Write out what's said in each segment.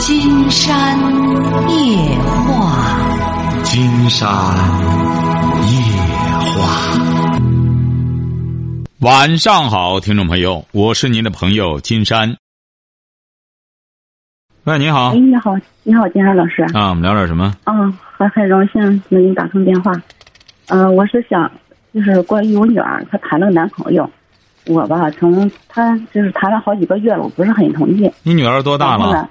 金山夜话，金山夜话。晚上好，听众朋友，我是您的朋友金山。喂，你好哎，。你好，你好，金山老师。啊，我们聊点什么？嗯，很很荣幸能给你打通电话。嗯、我是想，就是关于我女儿，她谈了个男朋友，我吧，从她就是谈了好几个月了，我不是很同意。你女儿多大了？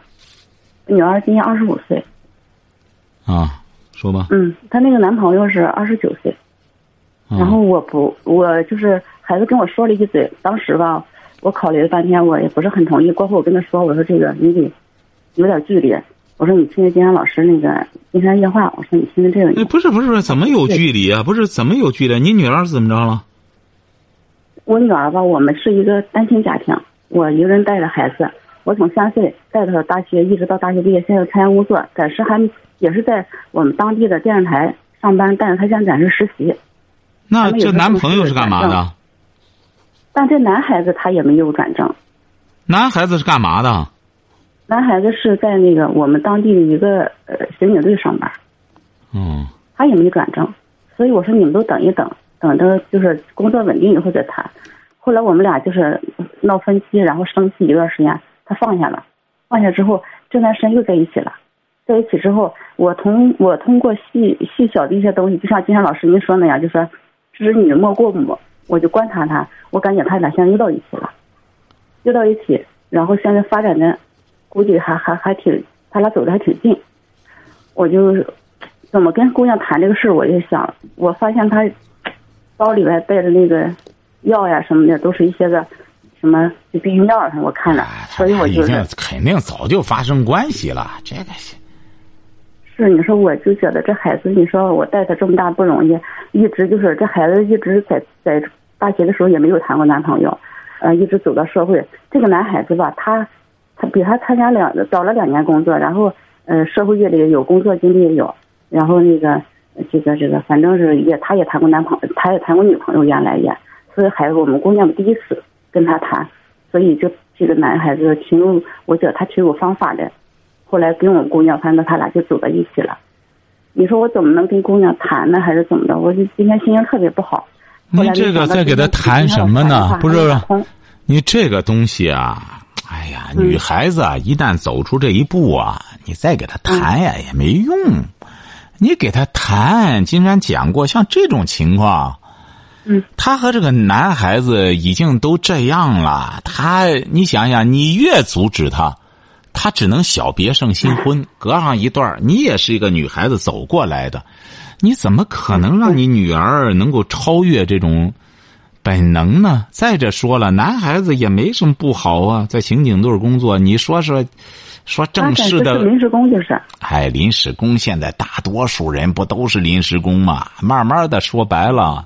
女儿今年二十五岁，啊，说吧。嗯，她那个男朋友是二十九岁。啊然后我不，我就是孩子跟我说了一嘴，当时吧，我考虑了半天，我也不是很同意。过后我跟他说，我说这个你得有点距离，我说你听听金山老师那个金山夜话，我说你听听这个。哎，不是不是不是，怎么有距离啊？不是怎么有距离？你女儿是怎么着了？我女儿吧，我们是一个单亲家庭，我一个人带着孩子，我从三岁带到大学，一直到大学毕业，现在参加工作，暂时还也是在我们当地的电视台上班，但是他现在暂时实习。那这男朋友是干嘛的？但这男孩子他也没有转正，男孩子是干嘛的？男孩子是在那个我们当地的一个呃刑警队上班，嗯，他也没转正，所以我说你们都等一等，等着就是工作稳定以后再谈。后来我们俩就是闹分歧，然后生气一段时间，他放下了，放下之后这段时间又在一起了，在一起之后，我通我通过细细小的一些东西，就像金山老师您说那样，就说知女莫过母，我就观察他，我感觉他俩现在又到一起了，又到一起，然后现在发展的估计还还还挺，他俩走的还挺近，我就怎么跟姑娘谈这个事儿，我就想，我发现他包里边带的那个药呀什么的，都是一些个什么就避孕药什么，我看了，所以我已经就肯定早就发生关系了。这个是是你说，我就觉得这孩子，你说我带他这么大不容易，一直就是这孩子一直在在大学的时候也没有谈过男朋友，呃，一直走到社会。这个男孩子吧，他他比他参加两找了两年工作，然后呃社会阅历也有，工作经历也有，然后那个呃这个这个反正是也他也谈过男朋友，他也谈过女朋友，原来也，所以孩子我们姑娘第一次跟他谈，所以就这个男孩子挺有，我觉得他挺有方法的。后来跟我姑娘，反正他俩就走到一起了。你说我怎么能跟姑娘谈呢？还是怎么着？我今天心情特别不好。你这个在给他谈什么呢？不是你这个东西啊，哎呀，女孩子啊，一旦走出这一步啊，你再给他谈呀、也没用。你给他谈，金山讲过，像这种情况，嗯，他和这个男孩子已经都这样了，他你想想，你越阻止他，他只能小别胜新婚，隔上一段儿你也是一个女孩子走过来的，你怎么可能让你女儿能够超越这种本能呢？再者说了，男孩子也没什么不好啊，在刑警队工作，你说说，说正式的临时工，就是哎，临时工现在大多数人不都是临时工吗？慢慢的说白了，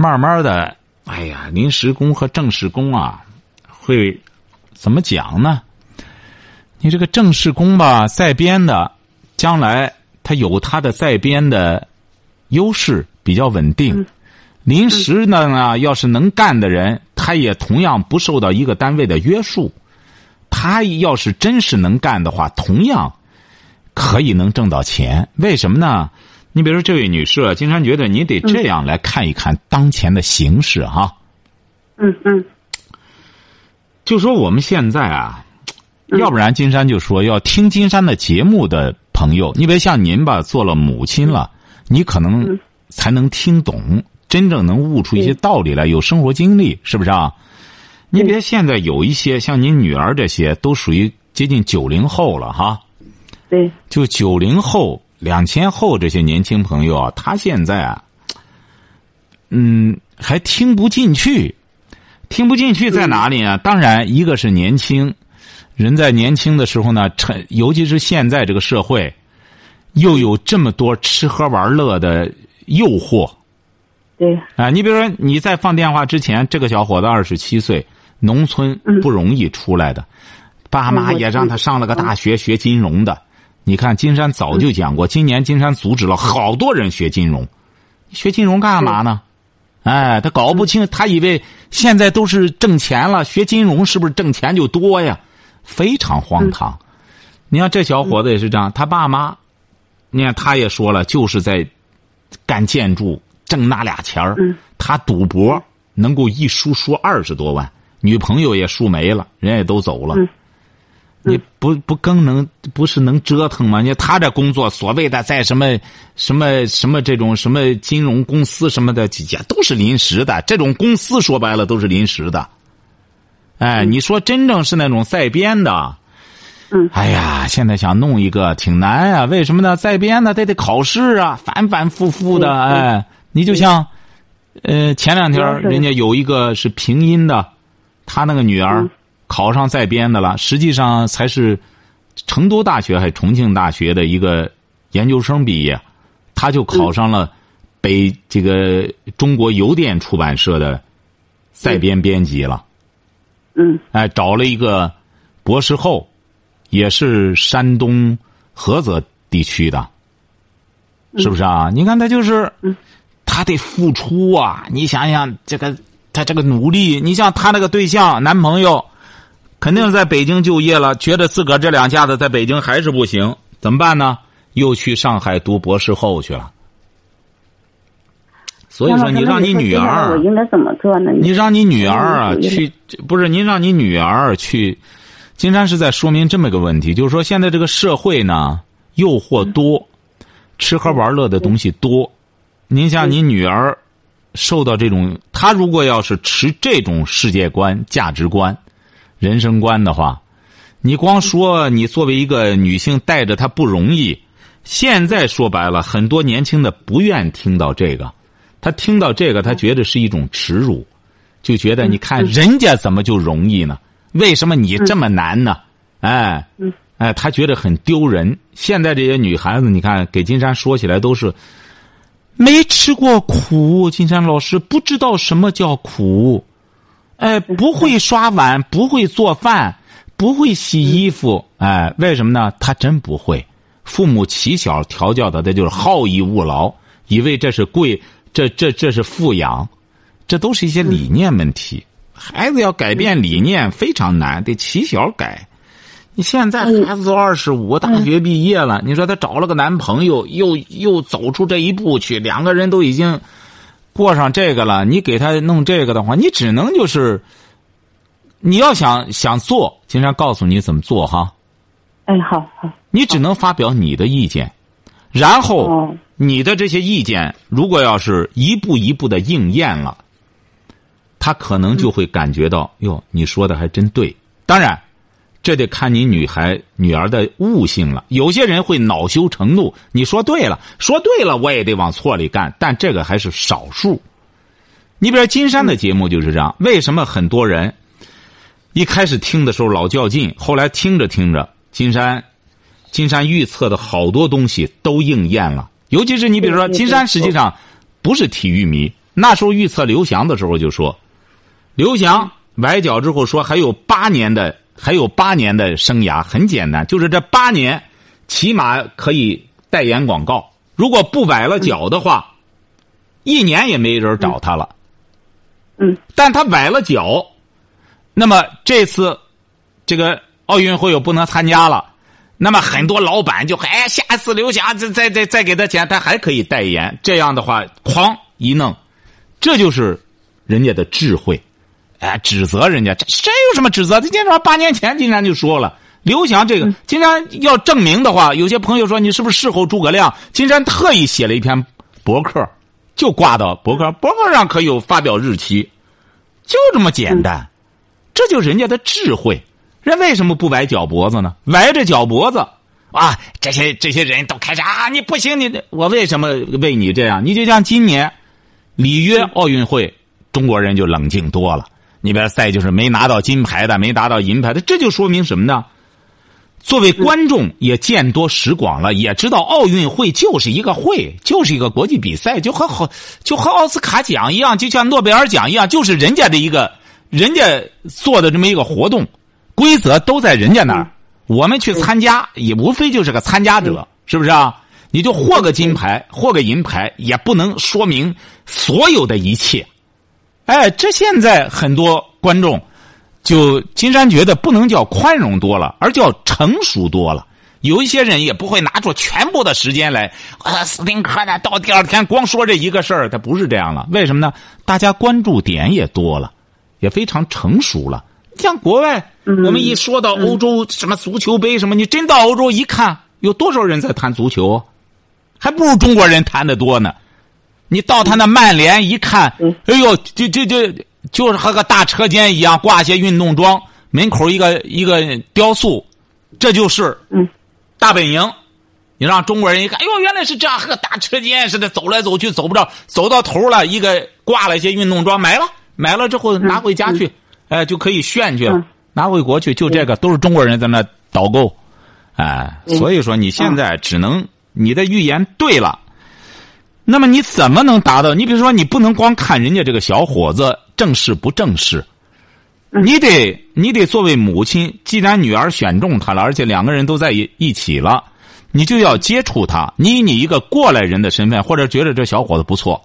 慢慢的，哎呀，临时工和正式工啊，会怎么讲呢？你这个正式工吧，在编的，将来他有他的在编的优势，比较稳定。临时的呢，要是能干的人，他也同样不受到一个单位的约束。他要是真是能干的话，同样可以能挣到钱。为什么呢？你比如说这位女士啊，金山觉得你得这样来看一看当前的形势哈、嗯嗯。就说我们现在啊，要不然金山就说要听金山的节目的朋友，你别像您吧，做了母亲了，你可能嗯。才能听懂，真正能悟出一些道理来，有生活经历，是不是啊？你别现在有一些像您女儿这些，都属于接近九零后了哈。对。就九零后、两千后这些年轻朋友啊，他现在啊，嗯，还听不进去，听不进去在哪里啊？当然，一个是年轻，人在年轻的时候呢，趁尤其是现在这个社会，又有这么多吃喝玩乐的诱惑对啊！你比如说，你在放电话之前，这个小伙子二十七岁，农村嗯不容易出来的，爸妈也让他上了个大学学金融的。你看，金山早就讲过，今年金山阻止了好多人学金融，学金融干嘛呢？哎，他搞不清，他以为现在都是挣钱了，学金融是不是挣钱就多呀？非常荒唐。你看这小伙子也是这样，他爸妈，你看他也说了，就是在干建筑挣那俩钱儿，他赌博能够一输输二十多万，女朋友也输没了，人也都走了。你不不更能不是能折腾吗？你他这工作所谓的在什么什么什么这种什么金融公司什么的，也都是临时的。这种公司说白了都是临时的。哎，你说真正是那种在编的，嗯，哎呀，现在想弄一个挺难啊。为什么呢？在编的他得考试啊，反反复复的。哎，你就像，呃，前两天人家有一个是平阴的，他那个女儿。考上在编的了，实际上才是成都大学还是重庆大学的一个研究生毕业，他就考上了北这个中国邮电出版社的在编编辑了。嗯。哎，找了一个博士后，也是山东菏泽地区的，是不是啊？你看他就是，他得付出啊！你想想这个，他这个努力，你像他那个对象男朋友。肯定在北京就业了，觉得自个儿这两下子在北京还是不行，怎么办呢？又去上海读博士后去了。所以说，你让你女儿，我应该怎么做呢？你让你女儿啊去，不是您让你女儿去。金山是在说明这么一个问题，就是说现在这个社会呢，诱惑多，吃喝玩乐的东西多。您像你女儿，受到这种，她如果要是持这种世界观、价值观。人生观的话，你光说你作为一个女性带着她不容易。现在说白了，很多年轻的不愿听到这个，他听到这个，他觉得是一种耻辱，就觉得你看人家怎么就容易呢？为什么你这么难呢？哎，哎，他觉得很丢人。现在这些女孩子，你看给金山说起来都是没吃过苦，金山老师不知道什么叫苦。哎，不会刷碗，不会做饭，不会洗衣服，哎，为什么呢？他真不会。父母起小调教的，他就是好逸恶劳，以为这是贵，这这这是富养，这都是一些理念问题。孩子要改变理念非常难，得起小改。你现在孩子都二十五，大学毕业了，你说他找了个男朋友，又又走出这一步去，两个人都已经。过上这个了，你给他弄这个的话，你只能就是，你要想想做，金山告诉你怎么做哈。哎，好好。你只能发表你的意见，然后你的这些意见，如果要是一步一步的应验了，他可能就会感觉到哟，你说的还真对。当然。这得看你女孩女儿的悟性了。有些人会恼羞成怒，你说对了，说对了，我也得往错里干。但这个还是少数。你比如金山的节目就是这样。为什么很多人一开始听的时候老较劲，后来听着听着，金山金山预测的好多东西都应验了。尤其是你比如说，金山实际上不是体育迷，那时候预测刘翔的时候就说，刘翔崴脚之后说还有八年的。还有八年的生涯很简单，就是这八年，起码可以代言广告。如果不崴了脚的话，一年也没人找他了。嗯，但他崴了脚，那么这次这个奥运会又不能参加了，那么很多老板就哎，下次刘翔再再再再给他钱，他还可以代言。这样的话，哐一弄，这就是人家的智慧。哎，指责人家这这有什么指责？他经常八年前金山就说了，刘翔这个金山要证明的话，有些朋友说你是不是事后诸葛亮？金山特意写了一篇博客，就挂到博客，博客上可有发表日期，就这么简单，这就是人家的智慧。人为什么不崴脚脖子呢？崴着脚脖子啊，这些这些人都开始啊，你不行，你我为什么为你这样？你就像今年里约奥运会，中国人就冷静多了。你比如赛就是没拿到金牌的，没拿到银牌的，这就说明什么呢？作为观众也见多识广了，也知道奥运会就是一个会，就是一个国际比赛，就和好就和奥斯卡奖一样，就像诺贝尔奖一样，就是人家的一个人家做的这么一个活动，规则都在人家那儿，我们去参加也无非就是个参加者，是不是啊？你就获个金牌，获个银牌，也不能说明所有的一切。哎，这现在很多观众，就金山觉得不能叫宽容多了，而叫成熟多了。有一些人也不会拿出全部的时间来。啊，斯丁克呢，到第二天光说这一个事儿，他不是这样了。为什么呢？大家关注点也多了，也非常成熟了。像国外，我们一说到欧洲什么足球杯什么，你真到欧洲一看，有多少人在谈足球？还不如中国人谈的多呢。你到他那曼联一看，哎呦，就就就就是和个大车间一样，挂些运动装，门口一个一个雕塑，这就是大本营。你让中国人一看，哎呦，原来是这样，和个大车间似的，走来走去走不着，走到头了，一个挂了一些运动装，买了，买了之后拿回家去，哎，就可以炫去了，拿回国去，就这个都是中国人在那导购，哎，所以说你现在只能你的预言对了。那么你怎么能达到？你比如说，你不能光看人家这个小伙子正式不正式，你得你得作为母亲，既然女儿选中他了，而且两个人都在一一起了，你就要接触他。你以你一个过来人的身份，或者觉得这小伙子不错，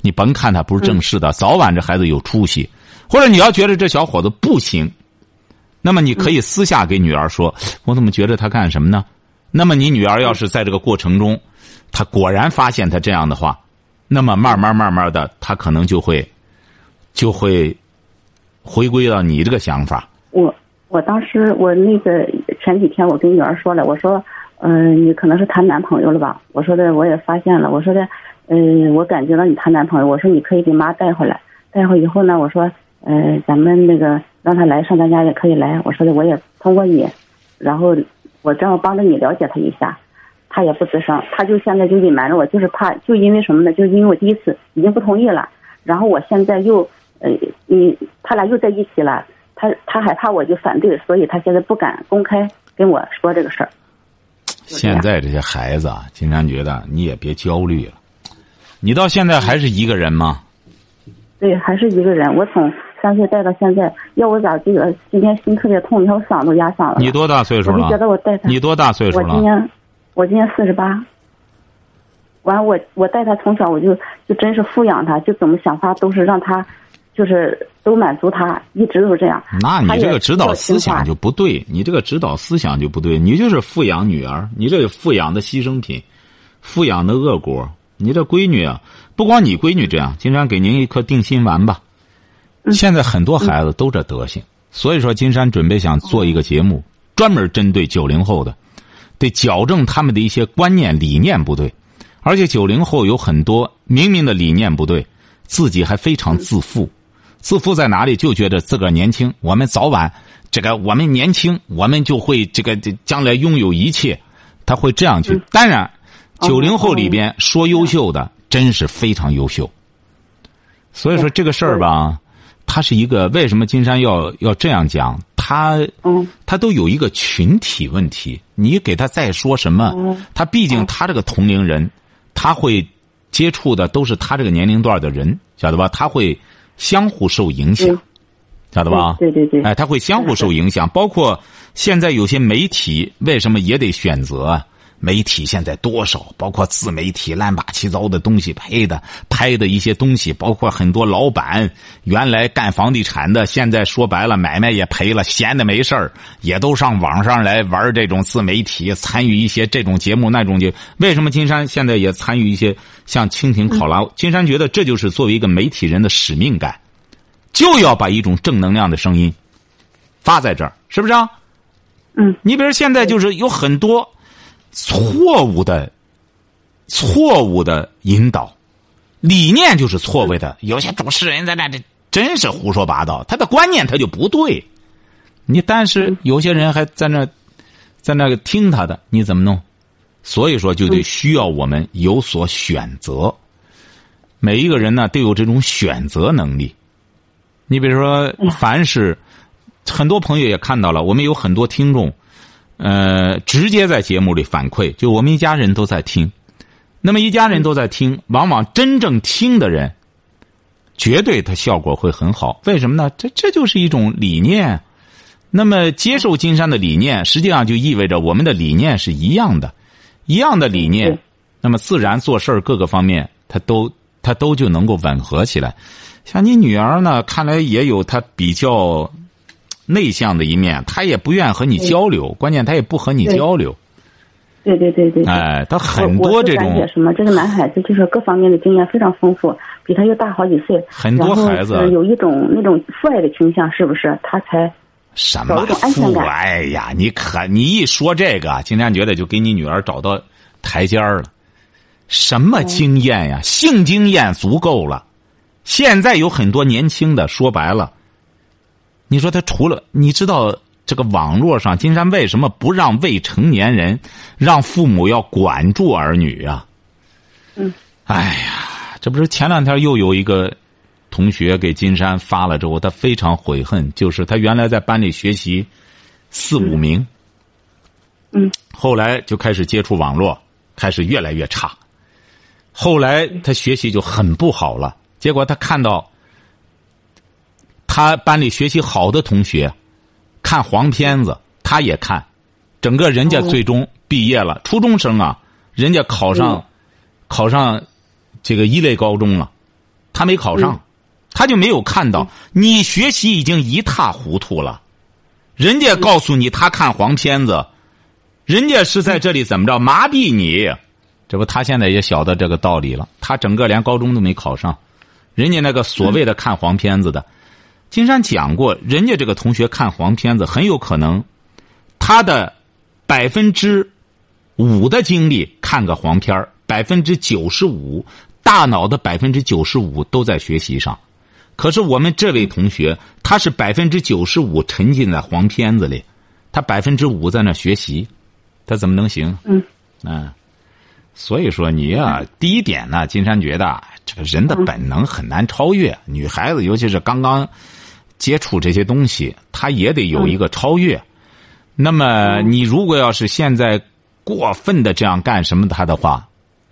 你甭看他不是正式的，早晚这孩子有出息。或者你要觉得这小伙子不行，那么你可以私下给女儿说：“我怎么觉得他干什么呢？”那么你女儿要是在这个过程中。他果然发现他这样的话，那么慢慢慢慢的，他可能就会，就会回归到你这个想法。我我当时我那个前几天我跟女儿说了，我说，嗯，你可能是谈男朋友了吧？我说的我也发现了，我说的，嗯，我感觉到你谈男朋友，我说你可以给妈带回来，带回以后呢，我说，嗯，咱们那个让他来上咱家也可以来。我说的我也通过你，然后我正好帮着你了解他一下。他也不吱声，他就现在就隐瞒着我，就是怕，就因为什么呢？就是因为我第一次已经不同意了，然后我现在又，呃，你他俩又在一起了，他他害怕我就反对，所以他现在不敢公开跟我说这个事儿。现在这些孩子啊，经常觉得你也别焦虑了，你到现在还是一个人吗？对，还是一个人。我从三岁带到现在，要我咋这个今天心特别痛，你看我嗓子压嗓了。你多大岁数了？我就觉得我带他。你多大岁数了？我今年。我今年四十八，完我我带他从小我就就真是富养他，就怎么想法都是让他，就是都满足他，一直都是这样。那你这个指导思想就不对，你这个指导思想就不对，你就是富养女儿，你这富养的牺牲品，富养的恶果。你这闺女啊，不光你闺女这样，金山给您一颗定心丸吧。现在很多孩子都这德行，所以说金山准备想做一个节目，专门针对九零后的。得矫正他们的一些观念理念不对，而且九零后有很多明明的理念不对，自己还非常自负。自负在哪里？就觉得自个儿年轻，我们早晚这个我们年轻，我们就会这个将来拥有一切。他会这样去。当然，九零后里边说优秀的真是非常优秀。所以说这个事儿吧，它是一个为什么金山要要这样讲？他，他都有一个群体问题。你给他再说什么，他毕竟他这个同龄人，他会接触的都是他这个年龄段的人，晓得吧？他会相互受影响，晓得吧？对对对。哎，他会相互受影响，包括现在有些媒体为什么也得选择？媒体现在多少，包括自媒体乱八七糟的东西拍的，拍的一些东西，包括很多老板原来干房地产的，现在说白了买卖也赔了，闲的没事儿，也都上网上来玩这种自媒体，参与一些这种节目那种节。为什么金山现在也参与一些像蜻蜓考拉？金山觉得这就是作为一个媒体人的使命感，就要把一种正能量的声音发在这儿，是不是啊？嗯，你比如现在就是有很多。错误的，错误的引导，理念就是错位的。有些主持人在那这真是胡说八道，他的观念他就不对。你但是有些人还在那，在那个听他的，你怎么弄？所以说就得需要我们有所选择。每一个人呢都有这种选择能力。你比如说，凡是很多朋友也看到了，我们有很多听众。呃，直接在节目里反馈，就我们一家人都在听。那么一家人都在听，往往真正听的人，绝对他效果会很好。为什么呢？这这就是一种理念。那么接受金山的理念，实际上就意味着我们的理念是一样的，一样的理念。那么自然做事儿各个方面，他都他都就能够吻合起来。像你女儿呢，看来也有她比较。内向的一面，他也不愿和你交流，关键他也不和你交流，对对对对。哎，他很多这种什么？这个男孩子就是各方面的经验非常丰富，比他又大好几岁。很多孩子有一种那种父爱的倾向，是不是？他才什么安全父感哎呀，你可你一说这个，金山觉得就给你女儿找到台阶儿了。什么经验呀？性经验足够了。现在有很多年轻的，说白了，你说他除了你知道这个网络上，金山为什么不让未成年人让父母要管住儿女啊？嗯。哎呀，这不是前两天又有一个同学给金山发了之后，他非常悔恨，就是他原来在班里学习四五名，嗯后来就开始接触网络，开始越来越差。后来他学习就很不好了，结果他看到他班里学习好的同学看黄片子，他也看，整个人家最终毕业了，初中生啊，人家考上、嗯。考上这个一类高中了，他没考上，嗯。他就没有看到你学习已经一塌糊涂了，人家告诉你他看黄片子，人家是在这里怎么着麻痹你，这不他现在也晓得这个道理了，他整个连高中都没考上，人家那个所谓的看黄片子的，金山讲过，人家这个同学看黄片子很有可能，他的百分之五的精力看个黄片百分之九十五大脑的百分之九十五都在学习上。可是我们这位同学，他是百分之九十五沉浸在黄片子里，他百分之五在那学习，他怎么能行？嗯嗯，所以说你呀、第一点呢，金山觉得啊这个人的本能很难超越，女孩子尤其是刚刚接触这些东西，他也得有一个超越。那么你如果要是现在过分的这样干什么他的话，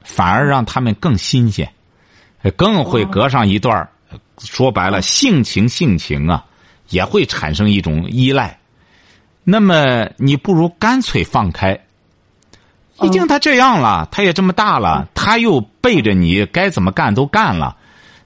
反而让他们更新鲜，呃更会隔上一段儿说白了，性情性情啊，也会产生一种依赖。那么你不如干脆放开。毕竟他这样了，他也这么大了，他又背着你，该怎么干都干了，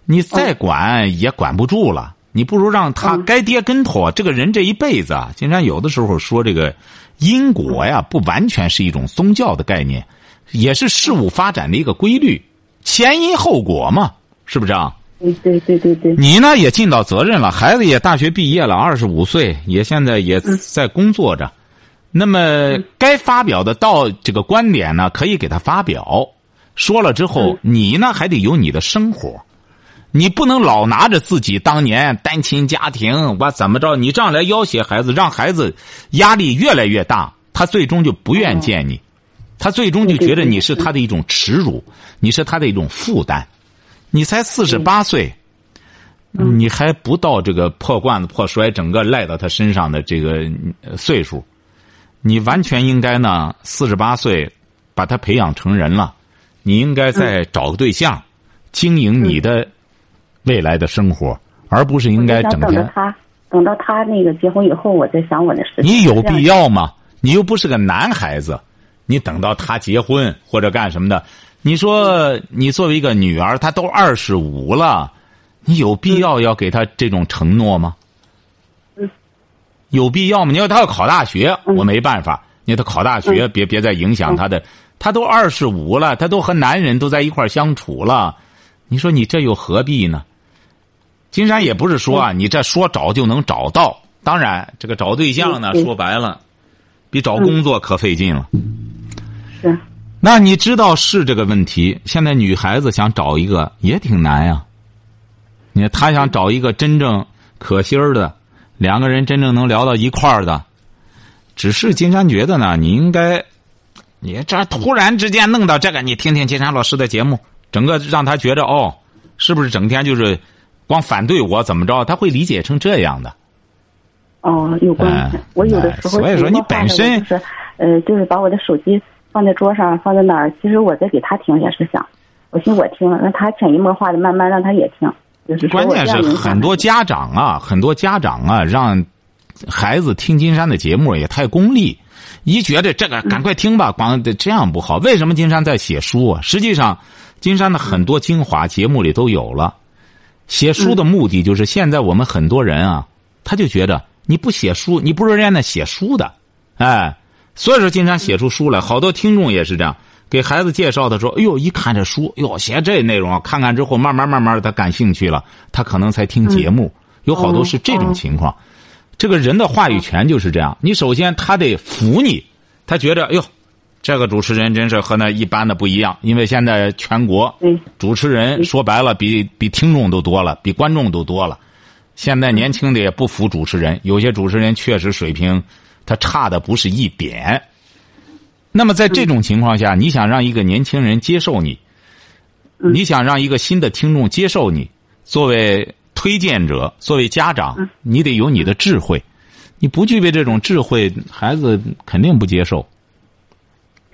你再管也管不住了。你不如让他嗯该跌跟头。这个人这一辈子啊，经常有的时候说这个因果呀，不完全是一种宗教的概念，也是事物发展的一个规律，前因后果嘛，是不是啊？对对对对对，你呢也尽到责任了，孩子也大学毕业了，二十五岁，也现在也在工作着。那么该发表的到这个观点呢，可以给他发表。说了之后，你呢还得有你的生活，你不能老拿着自己当年单亲家庭，我怎么着？你这样来要挟孩子，让孩子压力越来越大，他最终就不愿见你，他最终就觉得你是他的一种耻辱，你是他的一种负担。你才四十八岁，你还不到这个破罐子破摔，整个赖到他身上的这个呃岁数，你完全应该呢，四十八岁把他培养成人了，你应该再找个对象，经营你的未来的生活，而不是应该整天。等着他，等到他那个结婚以后，我再想我的事情。你有必要吗？你又不是个男孩子，你等到他结婚或者干什么的，你说你作为一个女儿，她都二十五了，你有必要要给她这种承诺吗？嗯有必要吗？你要他要考大学，嗯我没办法。你要他考大学，别别再影响他的。他都二十五了，他都和男人都在一块儿相处了，你说你这又何必呢？金山也不是说啊，你这说找就能找到。当然，这个找对象呢，说白了，比找工作可费劲了。是那你知道是这个问题？现在女孩子想找一个也挺难呀。你看，她想找一个真正可心儿的，两个人真正能聊到一块儿的。只是金山觉得呢，你应该，你这突然之间弄到这个，你听听金山老师的节目，整个让他觉得哦，是不是整天就是光反对我怎么着？他会理解成这样的。哦，有关系哎。我有的时候所以说你本身就是呃，就是把我的手机放在桌上，放在那儿？其实我在给他听也是想，我寻我听了，让他潜移默化的慢慢让他也听。就是关键是很多家长啊，很多家长啊，让孩子听金山的节目也太功利，一觉得这个赶快听吧，光这样不好。为什么金山在写书啊？实际上，金山的很多精华节目里都有了。写书的目的就是，现在我们很多人啊，他就觉得你不写书，你不如人家那写书的，哎，所以说，经常写出书来，好多听众也是这样，给孩子介绍的时候，哎呦，一看这书，哟，写这内容，看看之后，慢慢慢慢他感兴趣了，他可能才听节目。有好多是这种情况。这个人的话语权就是这样，你首先他得服你，他觉得，哎呦，这个主持人真是和那一般的不一样，因为现在全国主持人说白了，比比听众都多了，比观众都多了。现在年轻的也不服主持人，有些主持人确实水平他差的不是一点。那么在这种情况下，你想让一个年轻人接受你，你想让一个新的听众接受你，作为推荐者，作为家长，你得有你的智慧。你不具备这种智慧，孩子肯定不接受。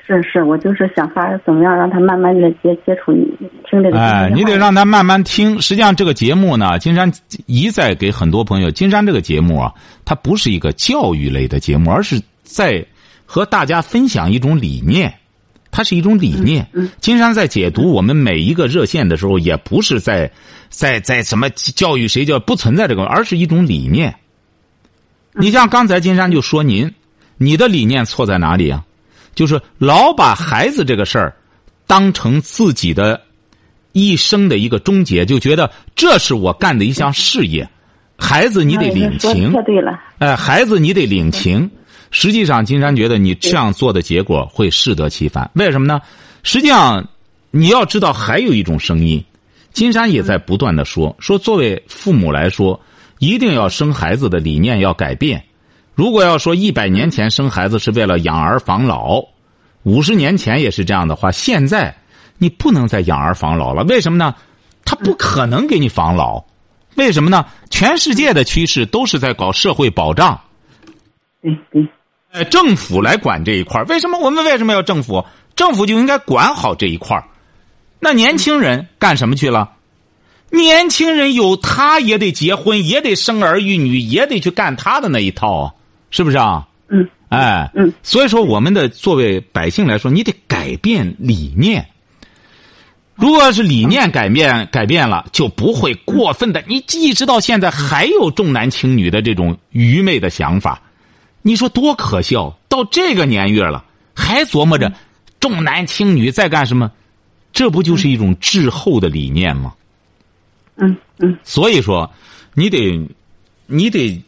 是是，我就是想法怎么样让他慢慢的接接触你听这个。哎，你得让他慢慢听。实际上，这个节目呢，金山一再给很多朋友，金山这个节目啊，它不是一个教育类的节目，而是在和大家分享一种理念。它是一种理念。金山在解读我们每一个热线的时候，也不是在在在什么教育谁叫不存在这个，而是一种理念。你像刚才金山就说您，你的理念错在哪里啊？就是老把孩子这个事儿当成自己的一生的一个终结，就觉得这是我干的一项事业。孩子，你得领情。对了。哎，孩子，你得领情。实际上，金山觉得你这样做的结果会适得其反。为什么呢？实际上，你要知道还有一种声音，金山也在不断的说：说作为父母来说，一定要生孩子的理念要改变。如果要说一百年前生孩子是为了养儿防老，五十年前也是这样的话，现在你不能再养儿防老了。为什么呢？他不可能给你防老。为什么呢？全世界的趋势都是在搞社会保障。嗯嗯。呃，政府来管这一块为什么我们为什么要政府？政府就应该管好这一块那年轻人干什么去了？年轻人有他也得结婚，也得生儿育女，也得去干他的那一套。是不是啊？嗯，哎，嗯，所以说，我们的作为百姓来说，你得改变理念。如果要是理念改变改变了，就不会过分的。你一直到现在还有重男轻女的这种愚昧的想法，你说多可笑！到这个年月了，还琢磨着重男轻女在干什么？这不就是一种滞后的理念吗？嗯嗯。所以说，你得，你得。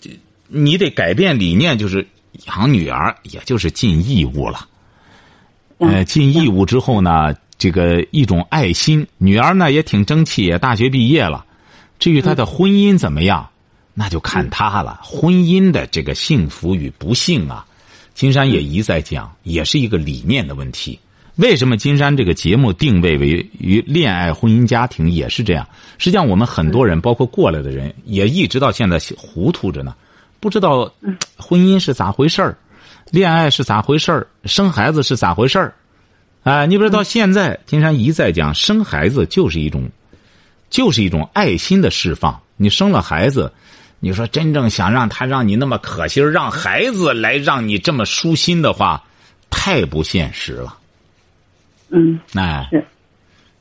你得改变理念，就是养女儿，也就是尽义务了。呃，尽义务之后呢，这个一种爱心。女儿呢也挺争气，也大学毕业了。至于她的婚姻怎么样，那就看她了。婚姻的这个幸福与不幸啊，金山也一再讲，也是一个理念的问题。为什么金山这个节目定位为与恋爱、婚姻、家庭也是这样？实际上，我们很多人，包括过来的人，也一直到现在糊涂着呢。不知道婚姻是咋回事儿，恋爱是咋回事儿，生孩子是咋回事儿，啊，你比如到现在金山一再讲，生孩子就是一种，就是一种爱心的释放。你生了孩子，你说真正想让他让你那么可心让孩子来让你这么舒心的话，太不现实了。嗯，哎，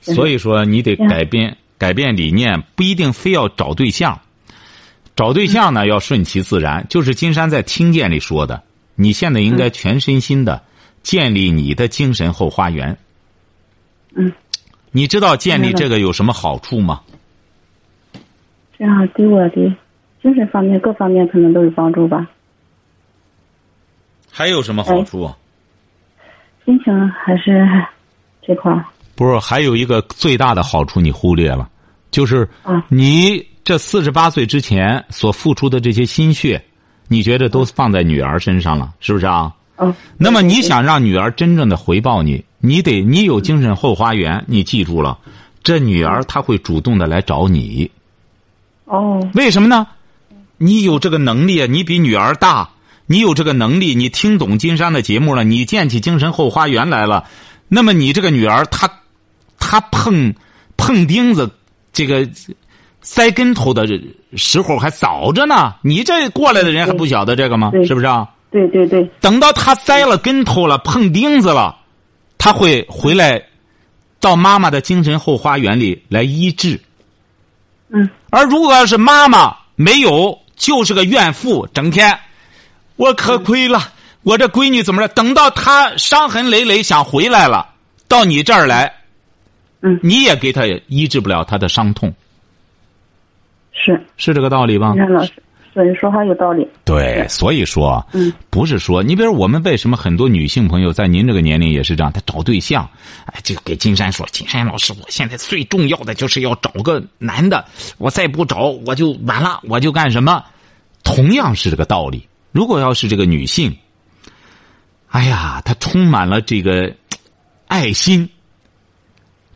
所以说你得改变改变理念，不一定非要找对象。找对象呢，要顺其自然。就是金山在听见里说的，你现在应该全身心的建立你的精神后花园。嗯，你知道建立这个有什么好处吗？这样对我的精神方面各方面可能都有帮助吧。还有什么好处？心情还是这块儿。不是，还有一个最大的好处你忽略了，就是你。这四十八岁之前所付出的这些心血，你觉得都放在女儿身上了，是不是啊？嗯。那么你想让女儿真正的回报你，你得你有精神后花园，你记住了，这女儿她会主动的来找你。哦。为什么呢？你有这个能力，你比女儿大，你有这个能力，你听懂金山的节目了，你建起精神后花园来了，那么你这个女儿她，她碰碰钉子，这个。栽跟头的时候还早着呢，你这过来的人还不晓得这个吗？是不是啊？对对对。等到他栽了跟头了，碰钉子了，他会回来，到妈妈的精神后花园里来医治。嗯。而如果要是妈妈没有，就是个怨妇，整天，我可亏了，我这闺女怎么着？等到她伤痕累累想回来了，到你这儿来，嗯，你也给她医治不了她的伤痛，是是这个道理吧？你看老师，是你说话有道理。对，所以说，嗯，不是说你比如我们为什么很多女性朋友在您这个年龄也是这样，她找对象，哎，就给金山说，金山老师，我现在最重要的就是要找个男的，我再不找我就完了，我就干什么？同样是这个道理。如果要是这个女性，哎呀，她充满了这个爱心，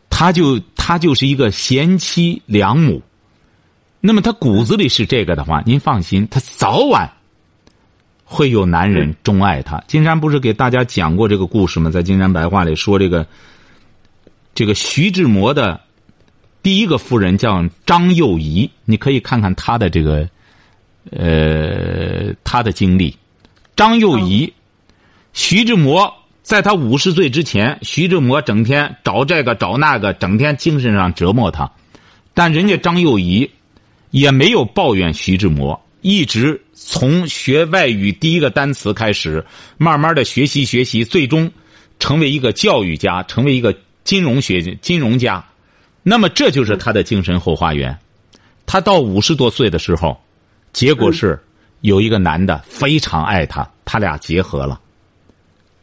她就她就是一个贤妻良母。那么他骨子里是这个的话，您放心，他早晚会有男人钟爱他。金山不是给大家讲过这个故事吗？在《金山白话》里说，这个这个徐志摩的第一个夫人叫张幼仪，你可以看看她的这个呃她的经历。张幼仪，徐志摩在他五十岁之前，徐志摩整天找这个找那个，整天精神上折磨他，但人家张幼仪。也没有抱怨徐志摩，一直从学外语第一个单词开始，慢慢的学习学习，最终成为一个教育家，成为一个金融学金融家。那么这就是他的精神后花园。他到五十多岁的时候，结果是有一个男的非常爱他，他俩结合了，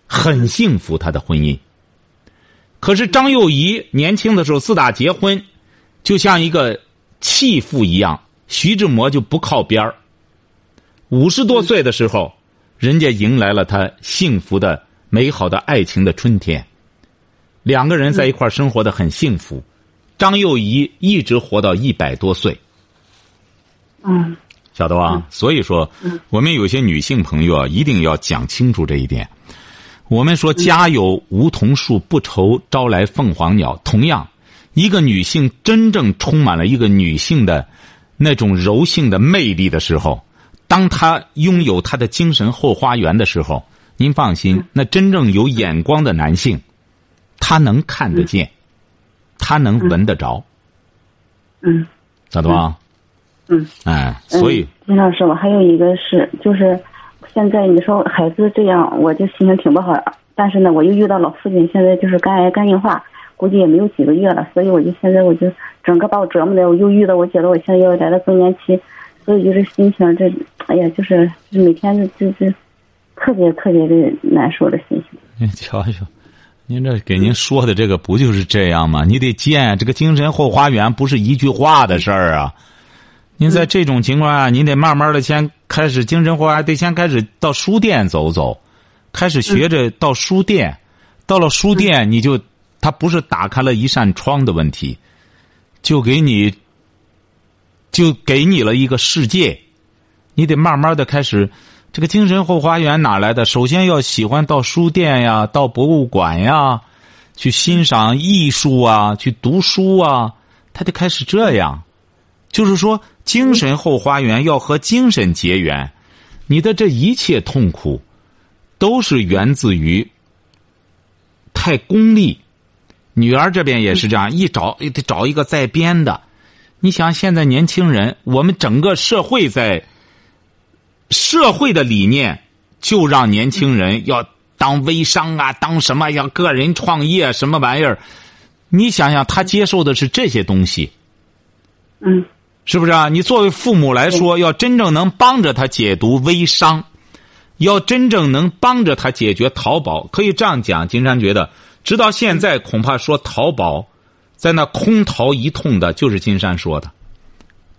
很幸福他的婚姻。可是张幼仪年轻的时候自打结婚，就像一个。弃妇一样，徐志摩就不靠边儿。五十多岁的时候，人家迎来了他幸福的、美好的爱情的春天，两个人在一块儿生活的很幸福。张幼仪一直活到一百多岁。嗯，晓得吧？所以说，我们有些女性朋友啊，一定要讲清楚这一点。我们说“家有梧桐树，不愁招来凤凰鸟”，同样。一个女性真正充满了一个女性的那种柔性的魅力的时候，当她拥有她的精神后花园的时候，您放心，那真正有眼光的男性，他能看得见，他能闻得着。嗯，咋的吧？嗯，哎，所以金老师，我还有一个是，就是现在你说孩子这样，我就心情挺不好。但是呢，我又遇到老父亲，现在就是肝癌肝硬化。估计也没有几个月了，所以我就现在我就整个把我折磨的，我忧郁的我觉得我现在要来到更年期，所以就是心情这，哎呀，就是就每天就就特别特别的难受的心情。您瞧瞧，您这给您说的这个不就是这样吗？你得见这个精神后花园，不是一句话的事儿啊。您在这种情况下，您得慢慢的先开始精神后花园，得先开始到书店走走，开始学着到书店，到了书店你就。他不是打开了一扇窗的问题，就给你，就给你了一个世界，你得慢慢的开始，这个精神后花园哪来的？首先要喜欢到书店呀，到博物馆呀，去欣赏艺术啊，去读书啊，他得开始这样，就是说，精神后花园要和精神结缘，你的这一切痛苦，都是源自于太功利。女儿这边也是这样，一找得找一个在编的。你想，现在年轻人，我们整个社会在社会的理念，就让年轻人要当微商啊，当什么要个人创业什么玩意儿？你想想，他接受的是这些东西，嗯，是不是啊？你作为父母来说，要真正能帮着他解读微商，要真正能帮着他解决淘宝，可以这样讲。金山觉得。直到现在，恐怕说淘宝，在那空淘一通的，就是金山说的。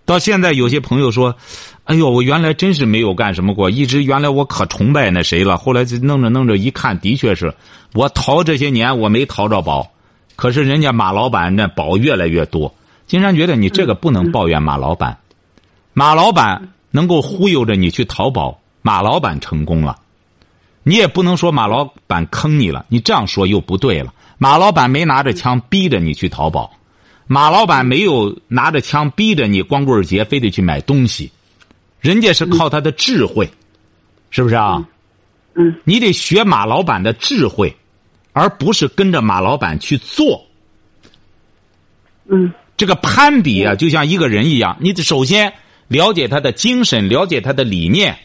到现在，有些朋友说：“哎呦，我原来真是没有干什么过，一直原来我可崇拜那谁了。后来就弄着弄着，一看，的确是我淘这些年我没淘着宝，可是人家马老板那宝越来越多。金山觉得你这个不能抱怨马老板，马老板能够忽悠着你去淘宝，马老板成功了。”你也不能说马老板坑你了，你这样说又不对了。马老板没拿着枪逼着你去淘宝，马老板没有拿着枪逼着你光棍节非得去买东西，人家是靠他的智慧，是不是啊？嗯。你得学马老板的智慧，而不是跟着马老板去做。嗯。这个攀比啊，就像一个人一样，你得首先了解他的精神，了解他的理念。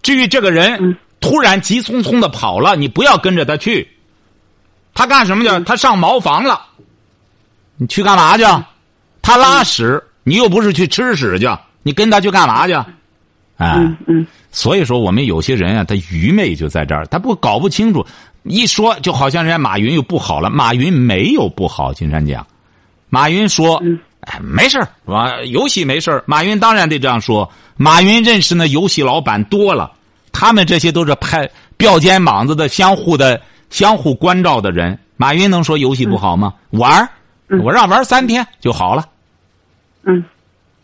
至于这个人。突然急匆匆的跑了，你不要跟着他去。他干什么去？他上茅房了。你去干嘛去？他拉屎，你又不是去吃屎去，你跟他去干嘛去？哎，嗯嗯所以说我们有些人啊，他愚昧就在这儿，他不搞不清楚，一说就好像人家马云又不好了。马云没有不好，金山讲，马云说，嗯哎，没事儿，我游戏没事儿。马云当然得这样说。马云认识那游戏老板多了，他们这些都是拍吊肩膀子的、相互的、相互关照的人。马云能说游戏不好吗？玩儿，我让玩三天就好了。嗯。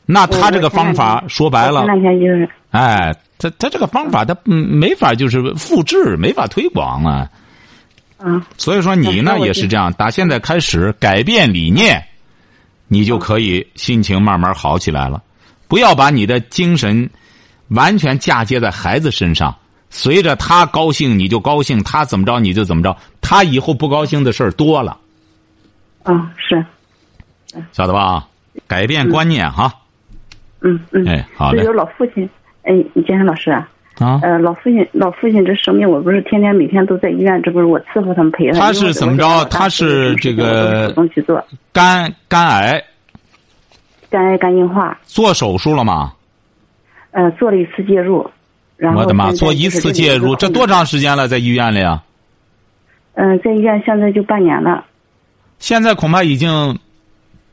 那他这个方法说白了前，两天就是哎，他他这个方法他嗯没法就是复制，没法推广啊。嗯所以说你呢也是这样，打现在开始改变理念，你就可以心情慢慢好起来了。不要把你的精神完全嫁接在孩子身上，随着他高兴你就高兴，他怎么着你就怎么着，他以后不高兴的事儿多了，嗯是晓得吧？改变观念哈，嗯嗯。哎，好嘞就有老父亲，哎，健身老师啊，啊。呃，老父亲老父亲这生病，我不是天天每天都在医院，这不是我伺候他们陪他。他是怎么着他是这个主动去做肝肝癌肝癌肝硬化，做手术了吗？呃，做了一次介入，然后我的妈！做一次介入，这多？长时间了？在医院里啊？嗯、在医院现在就半年了，现在恐怕已经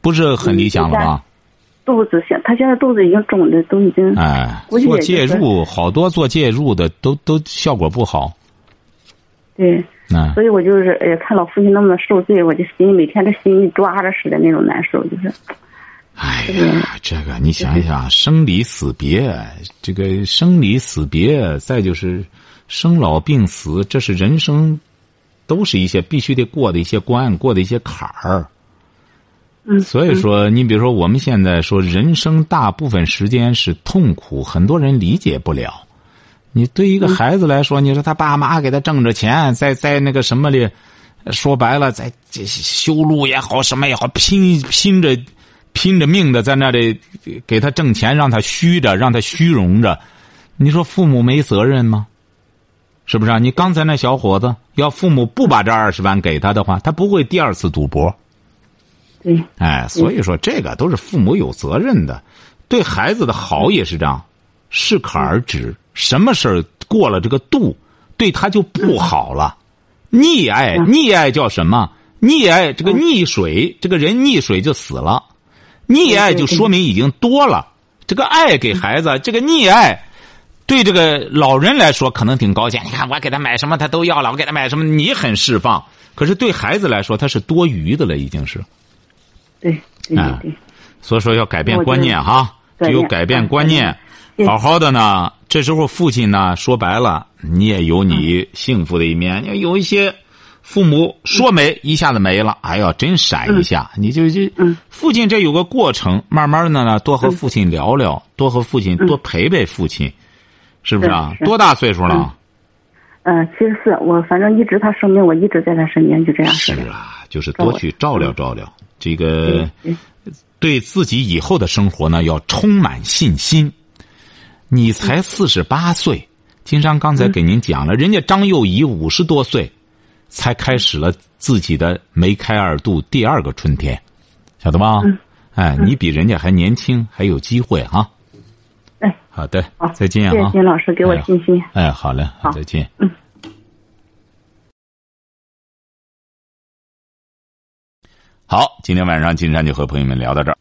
不是很理想了吧？肚子现他现在肚子已经肿的都已经，哎，做介入，好多做介入的都都效果不好。对，嗯，所以我就是哎呀，看老父亲那么受罪，我就心里每天这心一抓着似的那种难受，就是哎呀，这个你想一想，生离死别，这个生离死别，再就是生老病死，这是人生，都是一些必须得过的一些关，过的一些坎儿。嗯，所以说，你比如说，我们现在说人生大部分时间是痛苦，很多人理解不了。你对一个孩子来说，你说他爸妈给他挣着钱，在在那个什么里，说白了，在这修路也好，什么也好，拼拼着拼着命的在那里给他挣钱，让他虚着，让他虚荣着。你说父母没责任吗？是不是啊？你刚才那小伙子，要父母不把这二十万给他的话，他不会第二次赌博。对，哎，所以说这个都是父母有责任的，对孩子的好也是这样，适可而止。什么事儿过了这个度，对他就不好了。溺爱，溺爱叫什么？溺爱这个溺水，这个人溺水就死了。溺爱就说明已经多了。这个爱给孩子，这个溺爱，对这个老人来说可能挺高兴。你看我给他买什么他都要了，我给他买什么你很释放。可是对孩子来说，他是多余的了，已经是。对对啊对对，所以说要改变观念哈，只有改变观念，好好的呢。这时候父亲呢，说白了，你也有你幸福的一面。有一些父母说没一下子没了，哎呀，真闪一下，你就就嗯。父亲这有个过程，慢慢的呢，多和父亲聊聊，多和父亲多陪陪父亲，是不是啊？多大岁数了？嗯，七十四，我反正一直他生病，我一直在他身边，就这样是。啊，就是多去照料照料。这个对自己以后的生活呢，要充满信心。你才四十八岁，金山刚才给您讲了，人家张幼仪五十多岁，才开始了自己的梅开二度第二个春天，晓得吧？嗯哎，你比人家还年轻，还有机会啊。哎，好的好，，再见啊！谢谢金老师给我哎信心。哎，好嘞，好再见。嗯。好，今天晚上金山就和朋友们聊到这儿。